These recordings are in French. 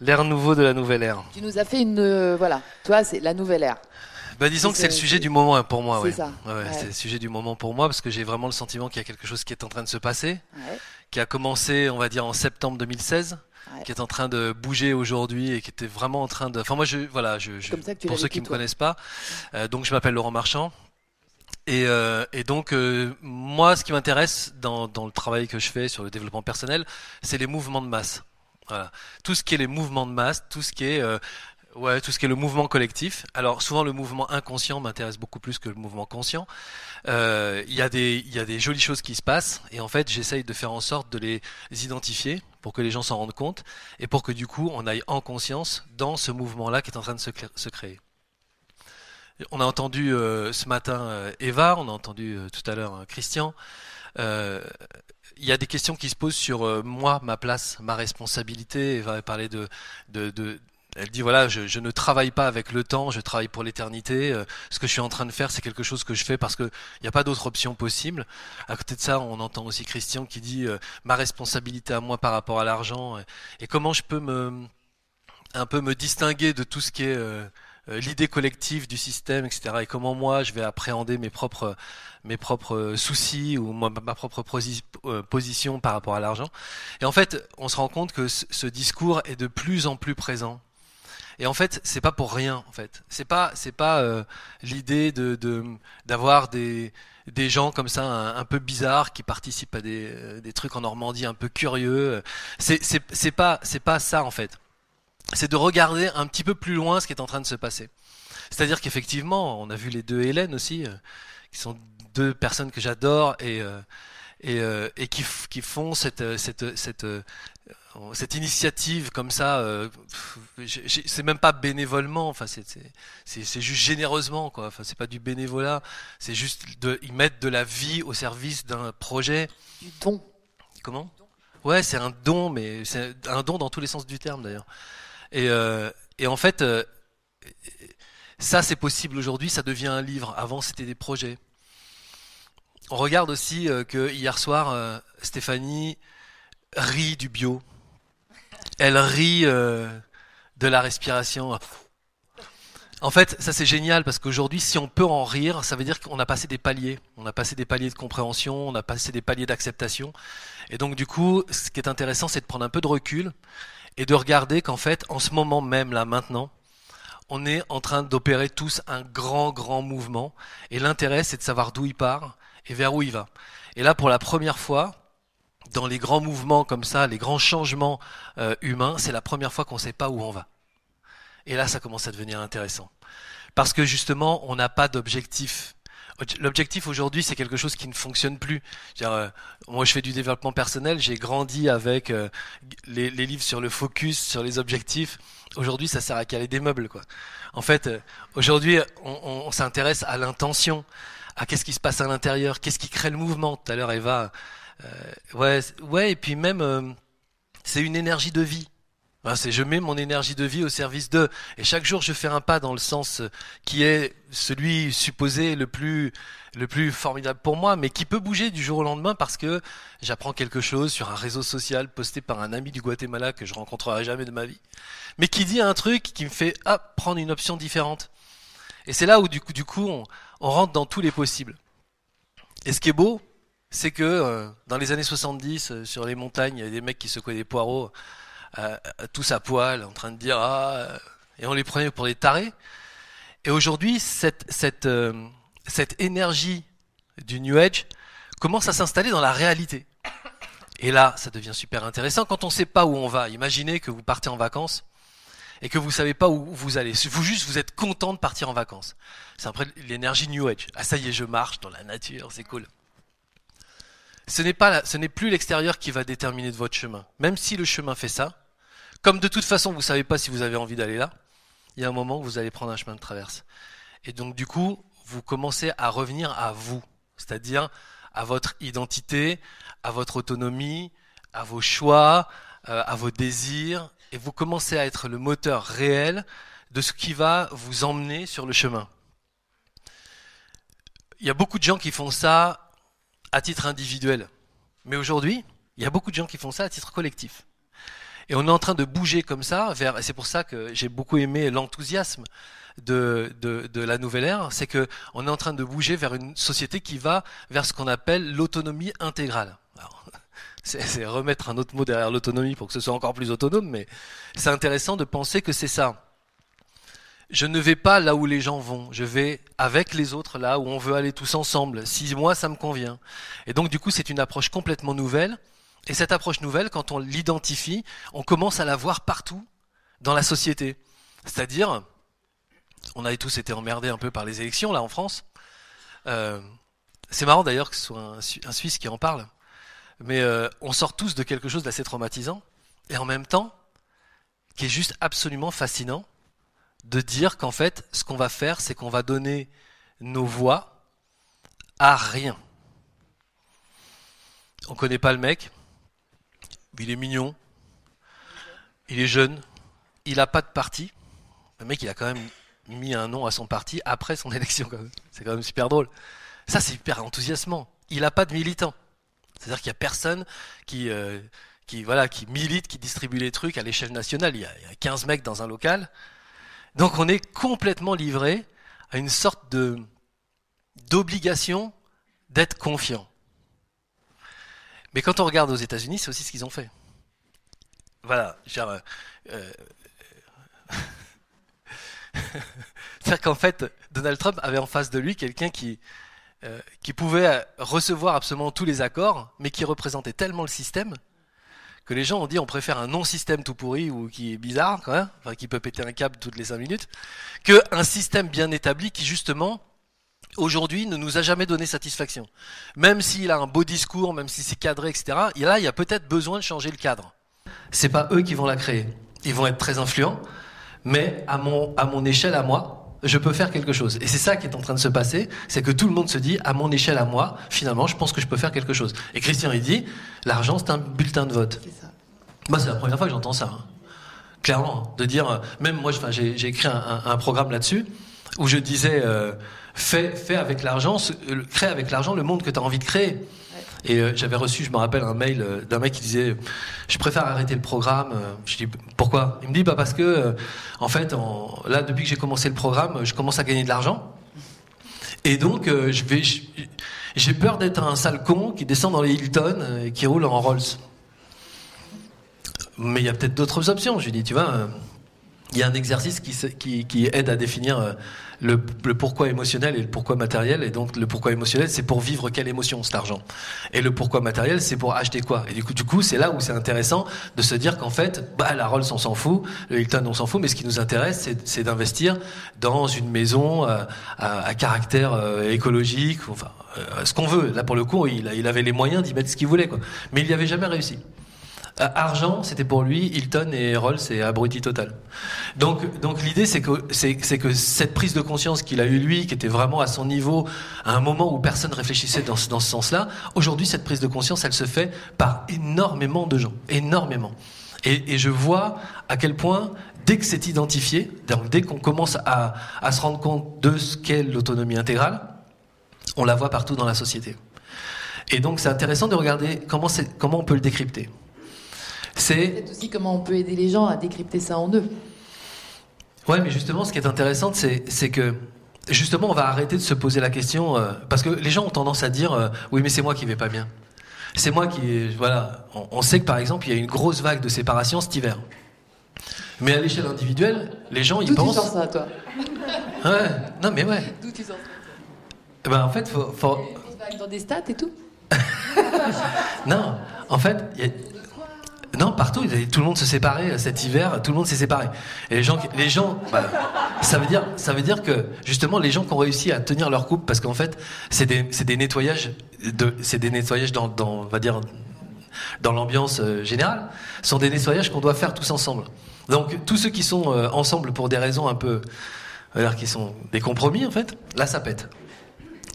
L'ère nouveau de la nouvelle ère. Tu nous as fait une. euh, voilà, toi, c'est la nouvelle ère. Bah, disons que c'est le C'est- sujet du moment hein, pour moi. c'est Ouais. ça, Ouais, ouais, ouais. C'est le sujet du moment pour moi parce que j'ai vraiment le sentiment qu'il y a quelque chose qui est en train de se passer, Ouais. qui a commencé, on va dire, en septembre 2016, Ouais. qui est en train de bouger aujourd'hui et qui était vraiment en train de. Enfin, moi, je, voilà, je, je- Comme ça que tu pour l'as ceux qui vécu, me toi. connaissent pas, euh, donc je m'appelle Laurent Marchand. Et, euh, et donc, euh, moi, ce qui m'intéresse dans, dans le travail que je fais sur le développement personnel, c'est les mouvements de masse. Voilà. Tout ce qui est les mouvements de masse, tout ce qui est, euh, ouais, tout ce qui est le mouvement collectif. Alors, souvent, le mouvement inconscient m'intéresse beaucoup plus que le mouvement conscient. Euh, Il y a des, y a des jolies choses qui se passent, et en fait, j'essaye de faire en sorte de les identifier pour que les gens s'en rendent compte, et pour que du coup, on aille en conscience dans ce mouvement-là qui est en train de se, créer. On a entendu euh, ce matin euh, Eva, on a entendu euh, tout à l'heure Christian. Euh, Il y a des questions qui se posent sur euh, moi, ma place, ma responsabilité. Eva a parlé de, de, de- elle dit voilà, je, je ne travaille pas avec le temps, je travaille pour l'éternité. Euh, ce que je suis en train de faire, c'est quelque chose que je fais parce que il n'y a pas d'autre option possible. À côté de ça, on entend aussi Christian qui dit euh, ma responsabilité à moi par rapport à l'argent et, et comment je peux me un peu me distinguer de tout ce qui est euh, l'idée collective du système, etc. Et comment moi je vais appréhender mes propres mes propres euh, soucis ou ma propre euh, position par rapport à l'argent. Et en fait, on se rend compte que ce, discours est de plus en plus présent. Et en fait, c'est pas pour rien. En fait, c'est pas c'est pas euh, l'idée de d'avoir des des gens comme ça un, peu bizarres qui participent à des, euh, des trucs en Normandie un peu curieux. C'est c'est pas c'est pas ça en fait c'est de regarder un petit peu plus loin ce qui est en train de se passer. C'est-à-dire qu'effectivement, on a vu les deux Hélène aussi, euh, qui sont deux personnes que j'adore et, euh, et, euh, et qui, font cette, euh, cette, cette, euh, cette initiative comme ça. euh, c'est même pas bénévolement, enfin c'est juste généreusement quoi. Enfin c'est pas du bénévolat, c'est juste de, ils mettent de la vie au service d'un projet. Du don. Comment? Ouais, c'est un don, mais c'est un don dans tous les sens du terme d'ailleurs. Et, euh, et en fait, euh, ça c'est possible aujourd'hui, ça devient un livre. Avant c'était des projets. On regarde aussi euh, que hier soir, euh, Stéphanie rit du bio. Elle rit euh, de la respiration. En fait, ça c'est génial parce qu'aujourd'hui, si on peut en rire, ça veut dire qu'on a passé des paliers. On a passé des paliers de compréhension, on a passé des paliers d'acceptation. Et donc, du coup, ce qui est intéressant, c'est de prendre un peu de recul et de regarder qu'en fait, en ce moment même, là, maintenant, on est en train d'opérer tous un grand, grand mouvement. Et l'intérêt, c'est de savoir d'où il part et vers où il va. Et là, pour la première fois, dans les grands mouvements comme ça, les grands changements euh, humains, c'est la première fois qu'on ne sait pas où on va. Et là, ça commence à devenir intéressant. Parce que justement, on n'a pas d'objectif. L'objectif aujourd'hui, c'est quelque chose qui ne fonctionne plus. Euh, moi, je fais du développement personnel. J'ai grandi avec euh, les, les livres sur le focus, sur les objectifs. Aujourd'hui, ça sert à caler des meubles, quoi. En fait, euh, aujourd'hui, on, on- on s'intéresse à l'intention, à qu'est-ce qui se passe à l'intérieur, qu'est-ce qui crée le mouvement. Tout à l'heure, Eva, euh, ouais, ouais, et puis même, euh, c'est une énergie de vie. Hein, c'est je mets mon énergie de vie au service d'eux. Et chaque jour, je fais un pas dans le sens euh, qui est celui supposé le plus, le plus formidable pour moi, mais qui peut bouger du jour au lendemain parce que j'apprends quelque chose sur un réseau social posté par un ami du Guatemala que je rencontrerai jamais de ma vie, mais qui dit un truc qui me fait hop, prendre une option différente. Et c'est là où du coup, du coup on, on rentre dans tous les possibles. Et ce qui est beau, c'est que euh, dans les années 70, euh, sur les montagnes, il y a des mecs qui secouaient des poireaux tous à poil, en train de dire ah, euh, et on les prenait pour des tarés. Et aujourd'hui, euh, cette énergie du New Age commence à s'installer dans la réalité. Et là, ça devient super intéressant quand on ne sait pas où on va. Imaginez que vous partez en vacances et que vous savez pas où vous allez. Vous juste vous êtes content de partir en vacances. C'est après l'énergie New Age. Ah ça y est, je marche dans la nature, c'est cool. Ce n'est pas, ce n'est plus l'extérieur qui va déterminer de votre chemin. Même si le chemin fait ça, comme de toute façon vous savez pas si vous avez envie d'aller là, il y a un moment où vous allez prendre un chemin de traverse. Et donc du coup, vous commencez à revenir à vous, c'est-à-dire à votre identité, à votre autonomie, à vos choix, euh, à vos désirs, et vous commencez à être le moteur réel de ce qui va vous emmener sur le chemin. Il y a beaucoup de gens qui font ça à titre individuel, mais aujourd'hui, il y a beaucoup de gens qui font ça à titre collectif. Et on est en train de bouger comme ça vers, c'est pour ça que j'ai beaucoup aimé l'enthousiasme de, de, de, la nouvelle ère, c'est que on est en train de bouger vers une société qui va vers ce qu'on appelle l'autonomie intégrale. C'est remettre un autre mot derrière l'autonomie pour que ce soit encore plus autonome, mais c'est intéressant de penser que c'est ça. Je ne vais pas là où les gens vont, je vais avec les autres là où on veut aller tous ensemble, si moi ça me convient. Et donc du coup c'est une approche complètement nouvelle, et cette approche nouvelle, quand on l'identifie, on commence à la voir partout dans la société. C'est-à-dire, on avait tous été emmerdés un peu par les élections là en France. Euh, c'est marrant d'ailleurs que ce soit un, Suisse qui en parle, mais euh, on sort tous de quelque chose d'assez traumatisant et en même temps qui est juste absolument fascinant de dire qu'en fait ce qu'on va faire c'est qu'on va donner nos voix à rien. On connaît pas le mec, il est mignon, il est jeune, il a pas de parti. Le mec il a quand même mis un nom à son parti après son élection. C'est quand même super drôle. Ça, c'est hyper enthousiasmant. Il n'a pas de militant. C'est-à-dire qu'il n'y a personne qui, euh, qui, voilà, qui milite, qui distribue les trucs à l'échelle nationale. Il y, a, il y, a, 15 mecs dans un local. Donc on est complètement livré à une sorte d'obligation d'être confiant. Mais quand on regarde aux États-Unis, c'est aussi ce qu'ils ont fait. Voilà. Genre, euh, C'est-à-dire qu'en fait, Donald Trump avait en face de lui quelqu'un qui, euh, qui pouvait recevoir absolument tous les accords, mais qui représentait tellement le système que les gens ont dit on préfère un non-système tout pourri ou qui est bizarre, enfin, qui peut péter un câble toutes les cinq minutes, qu'un système bien établi qui justement aujourd'hui ne nous a jamais donné satisfaction. Même s'il a un beau discours, même si c'est cadré, etc. Et là, il y a peut-être besoin de changer le cadre. C'est pas eux qui vont la créer. Ils vont être très influents, mais à mon, à mon échelle à moi, je peux faire quelque chose. Et c'est ça qui est en train de se passer, c'est que tout le monde se dit, à mon échelle à moi, finalement, je pense que je peux faire quelque chose. Et Christian, il dit, l'argent, c'est un bulletin de vote. Ça. Moi, c'est la première fois que j'entends ça. Hein. Clairement, de dire, euh, même moi, j'ai écrit un, un, programme là-dessus, où je disais, euh, fais, fais avec l'argent, crée avec l'argent le monde que tu as envie de créer. Et euh, j'avais reçu, je me rappelle, un mail euh, d'un mec qui disait Je préfère arrêter le programme. Euh. Je dis Pourquoi? Il me dit bah, Parce que, en fait, là, depuis que j'ai commencé le programme, je commence à gagner de l'argent. Et donc, je vais. J'ai peur d'être un sale con qui descend dans les Hilton et qui roule en Rolls. Mais il y a peut-être d'autres options. Je lui dis, tu vois, il y a un exercice qui, qui, qui aide à définir le, pourquoi émotionnel et le pourquoi matériel. Et donc le pourquoi émotionnel, c'est pour vivre quelle émotion cet argent. Et le pourquoi matériel, c'est pour acheter quoi? Et du coup, du coup, c'est là où c'est intéressant de se dire qu'en fait, bah, la Rolls, on s'en fout, le Hilton, on s'en fout, mais ce qui nous intéresse, c'est d'investir dans une maison euh, à, à, caractère euh, écologique, enfin, euh, ce qu'on veut. Là, pour le coup, il, il avait les moyens d'y mettre ce qu'il voulait, quoi. Mais il n'y avait jamais réussi. Euh, argent, c'était pour lui Hilton et Rolls, c'est abruti total. Donc, donc l'idée, c'est que, c'est, que cette prise de conscience qu'il a eu lui, qui était vraiment à son niveau, à un moment où personne réfléchissait dans, dans ce sens-là, aujourd'hui, cette prise de conscience, elle se fait par énormément de gens, énormément. Et, et je vois à quel point, dès que c'est identifié, donc dès qu'on commence à, à se rendre compte de ce qu'est l'autonomie intégrale, on la voit partout dans la société. Et donc, c'est intéressant de regarder comment, comment on peut le décrypter. C'est aussi comment on peut aider les gens à décrypter ça en eux. Ouais, mais justement, ce qui est intéressant, c'est que justement, on va arrêter de se poser la question euh, parce que les gens ont tendance à dire euh, oui, mais c'est moi qui vais pas bien. C'est moi qui voilà. On, sait que par exemple, il y a une grosse vague de séparation cet hiver. Mais à l'échelle individuelle, les gens ils pensent. D'où tu sens ça, toi? Ouais. Non, mais ouais. D'où tu sens ça eh ben, en fait, faut. faut... Dans des stats et tout? non, en fait, y a non, partout, tout le monde se séparait euh, cet hiver, tout le monde s'est séparé. Et les gens, les gens, bah, ça veut dire, ça veut dire que justement les gens qui ont réussi à tenir leur couple, parce qu'en fait, c'est des, des nettoyages, de, c'est des nettoyages dans, dans, on va dire, dans l'ambiance euh, générale, sont des nettoyages qu'on doit faire tous ensemble. Donc tous ceux qui sont euh, ensemble pour des raisons un peu, dire qui sont des compromis en fait, là ça pète.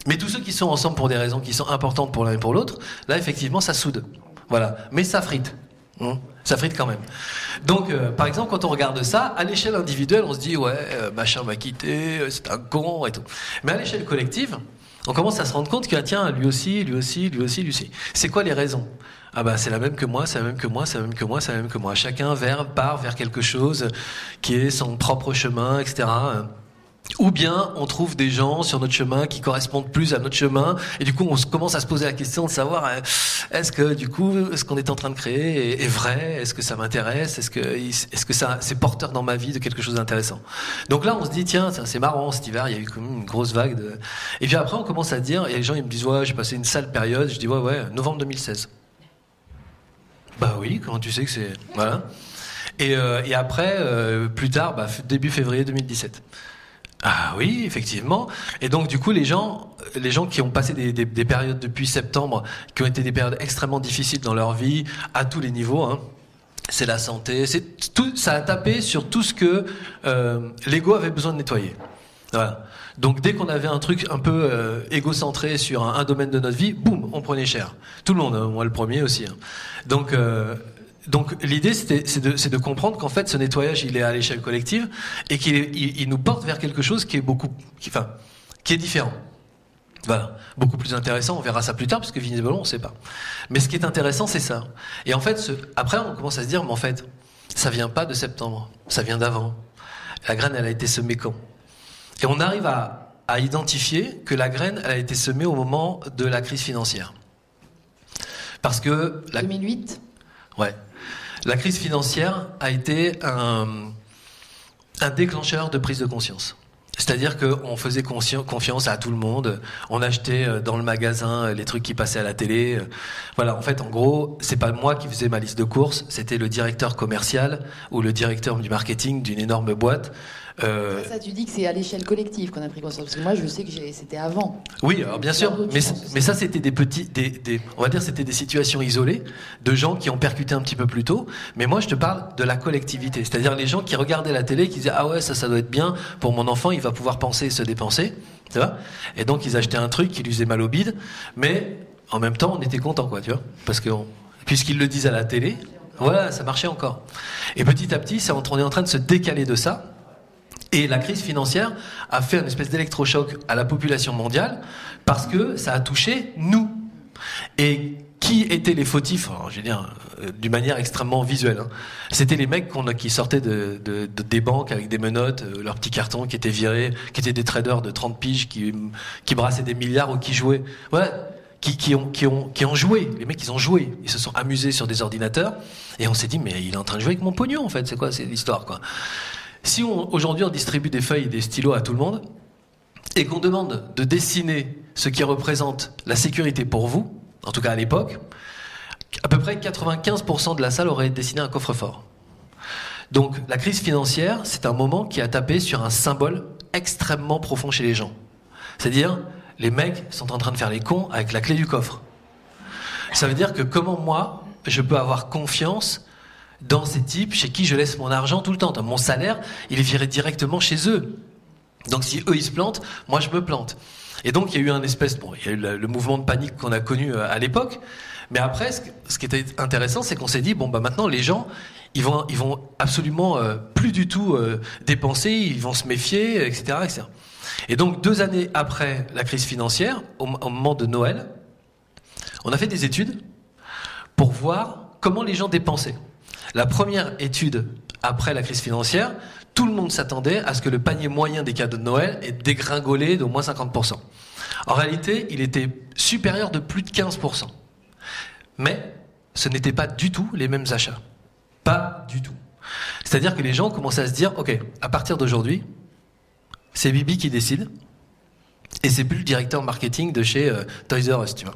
Mais tous ceux qui sont ensemble pour des raisons qui sont importantes pour l'un et pour l'autre, là effectivement ça soude. Voilà. Mais ça frite. Hein, ça frite quand même. Donc, euh, par exemple, quand on regarde ça, à l'échelle individuelle, on se dit, ouais, euh, machin m'a quitté, euh, c'est un con et tout. Mais à l'échelle collective, on commence à se rendre compte que, tiens, lui aussi, lui aussi, lui aussi, lui aussi. C'est quoi les raisons? Ah bah c'est la même que moi, c'est la même que moi, c'est la même que moi, c'est la même que moi. Chacun vers, part vers quelque chose qui est son propre chemin, etc. Ou bien on trouve des gens sur notre chemin qui correspondent plus à notre chemin, et du coup on commence à se poser la question de savoir euh, est-ce que du coup ce qu'on est en train de créer est, vrai, est-ce que ça m'intéresse, est-ce que est-ce que ça c'est porteur dans ma vie de quelque chose d'intéressant? Donc là on se dit tiens c'est marrant cet hiver il y a eu comme une grosse vague et puis après on commence à dire et les gens ils me disent ouais j'ai passé une sale période, je dis ouais ouais novembre 2016. Bah oui comment tu sais que c'est voilà. Et, euh, et après euh, plus tard bah, début février 2017. Ah oui, effectivement. Et donc du coup, les gens, les gens qui ont passé des, des, des, périodes depuis septembre, qui ont été des périodes extrêmement difficiles dans leur vie, à tous les niveaux. Hein, c'est la santé, c'est tout, ça a tapé sur tout ce que euh, l'ego avait besoin de nettoyer. Voilà. Donc dès qu'on avait un truc un peu euh, égocentré sur un, domaine de notre vie, boum, on prenait cher. Tout le monde, hein, moi le premier aussi. Hein. Donc euh, donc l'idée, c'est de, comprendre qu'en fait, ce nettoyage, il est à l'échelle collective et qu'il il, il nous porte vers quelque chose qui est beaucoup, qui, enfin, qui est différent. Voilà, beaucoup plus intéressant. On verra ça plus tard parce que visiblement, on ne sait pas. Mais ce qui est intéressant, c'est ça. Et en fait, après, on commence à se dire, mais en fait, ça vient pas de septembre, ça vient d'avant. La graine, elle a été semée quand? Et on arrive à, à identifier que la graine, elle a été semée au moment de la crise financière. Parce que la... 2008. Ouais. La crise financière a été un, un déclencheur de prise de conscience. C'est-à-dire qu'on faisait confiance à tout le monde, on achetait euh, dans le magasin euh, les trucs qui passaient à la télé. Euh, voilà, en fait, en gros, c'est pas moi qui faisais ma liste de courses, c'était le directeur commercial ou le directeur du marketing d'une énorme boîte euh... Ça, tu dis que c'est à l'échelle collective qu'on a pris conscience. Parce que moi, je sais que c'était avant. Oui, alors bien sûr. Mais, mais ça, c'était des petits, des, des, on va dire, c'était des situations isolées de gens qui ont percuté un petit peu plus tôt. Mais moi, je te parle de la collectivité, c'est-à-dire les gens qui regardaient la télé, qui disaient ah ouais, ça, ça doit être bien pour mon enfant, il va pouvoir penser et se dépenser, tu vois. Et donc, ils achetaient un truc qui lui faisait mal au bide, mais en même temps, on était content, quoi, tu vois, parce que puisqu'ils le disent à la télé, voilà, ça marchait encore. Et petit à petit, ça, on est en train de se décaler de ça. Et la crise financière a fait une espèce d'électrochoc à la population mondiale parce que ça a touché nous. Et qui étaient les fautifs Alors, Je veux dire, euh, d'une manière extrêmement visuelle. Hein. C'était les mecs qui sortaient de, de, de, des banques avec des menottes, euh, leurs petits cartons qui étaient virés, qui étaient des traders de 30 piges, qui, brassaient des milliards ou qui jouaient. Ouais, qui, qui, ont, qui, ont, qui ont joué. Les mecs, ils ont joué. Ils se sont amusés sur des ordinateurs. Et on s'est dit, mais il est en train de jouer avec mon pognon, en fait. C'est quoi c'est l'histoire, quoi? Si aujourd'hui on distribue des feuilles et des stylos à tout le monde, et qu'on demande de dessiner ce qui représente la sécurité pour vous, en tout cas à l'époque, à peu près 95% de la salle aurait dessiné un coffre-fort. Donc la crise financière, c'est un moment qui a tapé sur un symbole extrêmement profond chez les gens. C'est-à-dire, les mecs sont en train de faire les cons avec la clé du coffre. Ça veut dire que comment moi, je peux avoir confiance dans ces types chez qui je laisse mon argent tout le temps. Mon salaire, il est viré directement chez eux. Donc si eux ils se plantent, moi je me plante. Et donc il y a eu un espèce, bon, il y a eu le, mouvement de panique qu'on a connu euh, à l'époque. Mais après, ce qui était intéressant, c'est qu'on s'est dit bon bah maintenant les gens, ils vont, absolument euh, plus du tout euh, dépenser, ils vont se méfier, etc., etc. Et donc deux années après la crise financière, au moment de Noël, on a fait des études pour voir comment les gens dépensaient. La première étude après la crise financière, tout le monde s'attendait à ce que le panier moyen des cadeaux de Noël ait dégringolé d'au moins 50%. En réalité, il était supérieur de plus de 15%. Mais ce n'était pas du tout les mêmes achats. Pas du tout. C'est-à-dire que les gens commençaient à se dire, OK, à partir d'aujourd'hui, c'est Bibi qui décide, et c'est plus le directeur marketing de chez euh, Toys R Us, tu vois.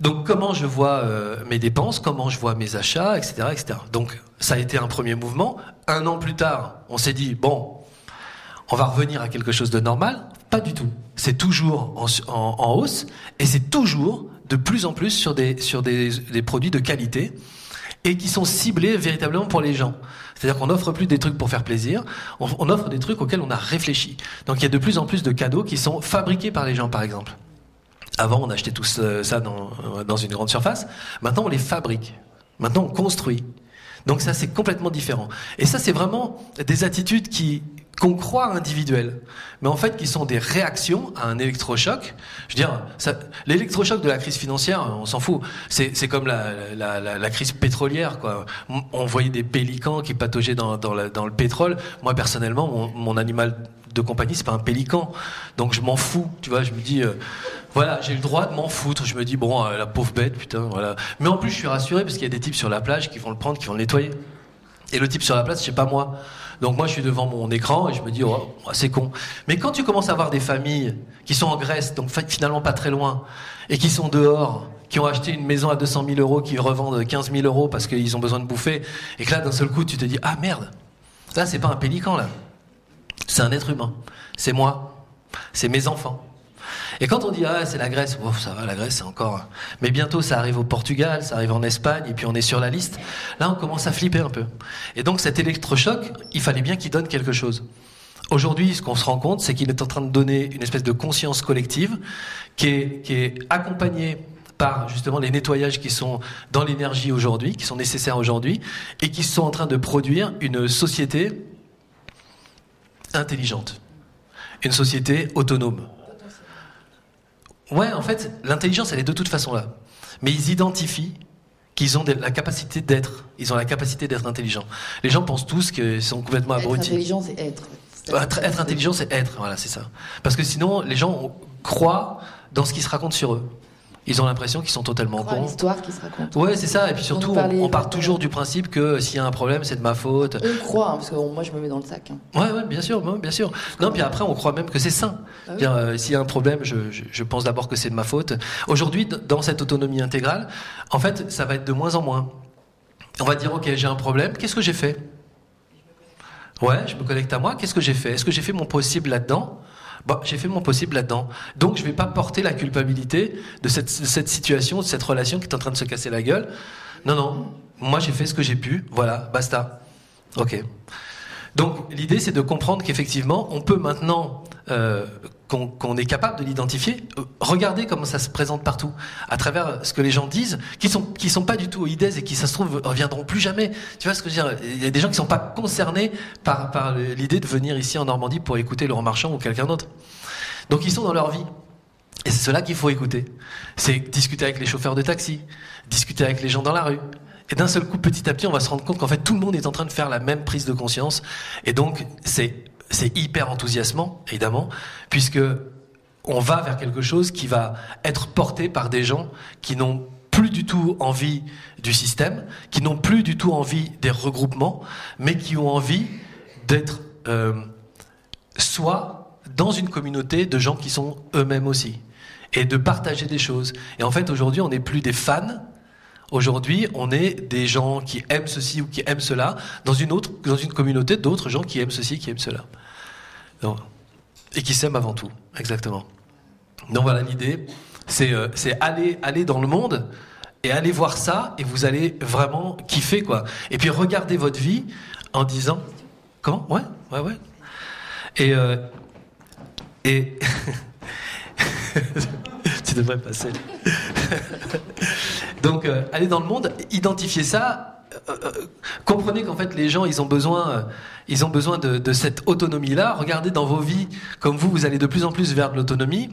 Donc comment je vois euh, mes dépenses, comment je vois mes achats, etc., etc. Donc ça a été un premier mouvement. Un an plus tard, on s'est dit bon, on va revenir à quelque chose de normal. Pas du tout. C'est toujours en, hausse et c'est toujours de plus en plus sur des produits de qualité et qui sont ciblés véritablement pour les gens. C'est-à-dire qu'on n'offre plus des trucs pour faire plaisir, on offre des trucs auxquels on a réfléchi. Donc il y a de plus en plus de cadeaux qui sont fabriqués par les gens, par exemple. Avant, on achetait tout ça dans, dans une grande surface. Maintenant, on les fabrique. Maintenant, on construit. Donc ça, c'est complètement différent. Et ça, c'est vraiment des attitudes qui qu'on croit individuelles, mais en fait qui sont des réactions à un électrochoc. Je veux dire, l'électrochoc de la crise financière, on s'en fout. C'est comme la, la, crise pétrolière. Quoi. On voyait des pélicans qui pataugeaient dans, dans, le pétrole. Moi, personnellement, mon animal de compagnie, c'est pas un pélican. Donc je m'en fous, tu vois, je me dis, euh, voilà, j'ai le droit de m'en foutre. Je me dis, bon, euh, la pauvre bête, putain, voilà. Mais en plus, je suis rassuré parce qu'il y a des types sur la plage qui vont le prendre, qui vont le nettoyer. Et le type sur la place, c'est pas moi. Donc moi, je suis devant mon écran et je me dis, oh, c'est con. Mais quand tu commences à voir des familles qui sont en Grèce, donc finalement pas très loin, et qui sont dehors, qui ont acheté une maison à 200 000 euros, qui revendent 15 000 euros parce qu'ils ont besoin de bouffer, et que là, d'un seul coup, tu te dis, ah merde, là, c'est pas un pélican, là. C'est un être humain. C'est moi. C'est mes enfants. Et quand on dit ah c'est la Grèce, ça va la Grèce c'est encore. Mais bientôt ça arrive au Portugal, ça arrive en Espagne et puis on est sur la liste. Là on commence à flipper un peu. Et donc cet électrochoc, il fallait bien qu'il donne quelque chose. Aujourd'hui, ce qu'on se rend compte, c'est qu'il est en train de donner une espèce de conscience collective qui est, qui est accompagnée par justement les nettoyages qui sont dans l'énergie aujourd'hui, qui sont nécessaires aujourd'hui, et qui sont en train de produire une société intelligente, une société autonome. Ouais, en fait, l'intelligence, elle est de toute façon là. Mais ils identifient qu'ils ont la capacité d'être. Ils ont la capacité d'être intelligents. Les gens pensent tous qu'ils sont complètement abrutis. Être intelligent, c'est être. Être, être intelligent, c'est être. Voilà, c'est ça. Parce que sinon, les gens croient dans ce qui se raconte sur eux. Ils ont l'impression qu'ils sont totalement cons. l'histoire qui se raconte. Ouais, c'est ça. Et puis surtout, on, part toujours du principe que s'il y a un problème, c'est de ma faute. On croit, hein, parce que moi, je me mets dans le sac. Hein. Ouais, ouais, bien sûr, bien sûr. Non, puis après, on croit même que c'est sain. Ah euh, s'il y a un problème, je, je, pense d'abord que c'est de ma faute. Aujourd'hui, dans cette autonomie intégrale, en fait, ça va être de moins en moins. On va dire, ok, j'ai un problème. Qu'est-ce que j'ai fait? Ouais, je me connecte à moi. Qu'est-ce que j'ai fait? Est-ce que j'ai fait mon possible là-dedans? Bah, j'ai fait mon possible là-dedans. Donc je vais pas porter la culpabilité de cette, cette, situation, de cette relation qui est en train de se casser la gueule. Non, non, moi j'ai fait ce que j'ai pu, voilà, basta. Ok. Donc l'idée c'est de comprendre qu'effectivement on peut maintenant euh, qu'on est capable de l'identifier. Euh, regardez comment ça se présente partout, à travers ce que les gens disent, qui sont qui sont pas du tout au IDES et qui ça se trouve reviendront plus jamais. Tu vois ce que je veux dire? Il y a des gens qui sont pas concernés par par l'idée de venir ici en Normandie pour écouter Laurent Marchand ou quelqu'un d'autre. Donc ils sont dans leur vie. Et c'est cela qu'il faut écouter. C'est discuter avec les chauffeurs de taxi, discuter avec les gens dans la rue, et d'un seul coup, petit à petit, on va se rendre compte qu'en fait, tout le monde est en train de faire la même prise de conscience. Et donc, c'est, c'est hyper enthousiasmant, évidemment, puisque on va vers quelque chose qui va être porté par des gens qui n'ont plus du tout envie du système, qui n'ont plus du tout envie des regroupements, mais qui ont envie d'être euh, soit dans une communauté de gens qui sont eux-mêmes aussi, et de partager des choses. Et en fait, aujourd'hui, on n'est plus des fans, Aujourd'hui, on est des gens qui aiment ceci ou qui aiment cela dans une autre, dans une communauté d'autres gens qui aiment ceci, qui aiment cela. et qui s'aiment avant tout, exactement. Donc voilà, l'idée, c'est euh, aller, aller dans le monde et aller voir ça et vous allez vraiment kiffer quoi. Et puis regardez votre vie en disant, comment? Ouais, ouais, ouais. Et euh, et tu devrais passer. Donc, euh, allez dans le monde, identifiez ça. Euh, euh, comprenez qu'en fait les gens ils ont besoin de cette autonomie là regardez dans vos vies comme vous vous allez de plus en plus vers de l'autonomie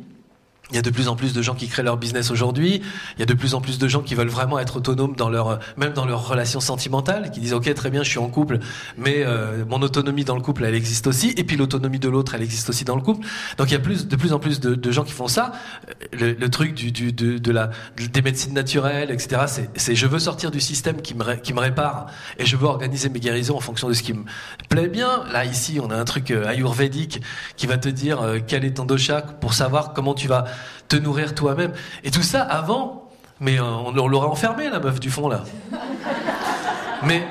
il y a de plus en plus de gens qui créent leur business aujourd'hui. Il y a de plus en plus de gens qui veulent vraiment être autonomes dans leur, même dans leur relation sentimentale, qui disent ok très bien je suis en couple, mais euh, mon autonomie dans le couple elle existe aussi, et puis l'autonomie de l'autre elle existe aussi dans le couple. Donc il y a plus, de plus en plus de, gens qui font ça. Le, truc du, de, la, des médecines naturelles, etc. C'est je veux sortir du système qui me, qui me répare et je veux organiser mes guérisons en fonction de ce qui me plaît bien. Là ici on a un truc euh, ayurvédique qui va te dire euh, quel est ton dosha pour savoir comment tu vas te nourrir toi-même. Et tout ça avant, mais euh, on, l'aurait enfermé la meuf du fond là. Mais,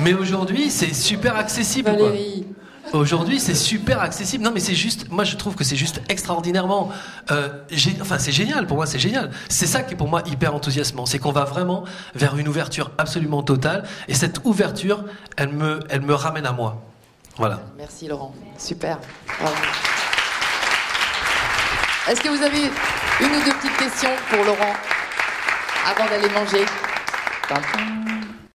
mais aujourd'hui, c'est super accessible. Valérie. Aujourd'hui, c'est super accessible. Non, mais c'est juste, moi je trouve que c'est juste extraordinairement, euh, enfin c'est génial pour moi, c'est génial. C'est ça qui est pour moi hyper enthousiasmant, c'est qu'on va vraiment vers une ouverture absolument totale, et cette ouverture, elle me, elle me ramène à moi. Voilà. Merci Laurent, super. Est-ce que vous avez une ou deux petites questions pour Laurent avant d'aller manger?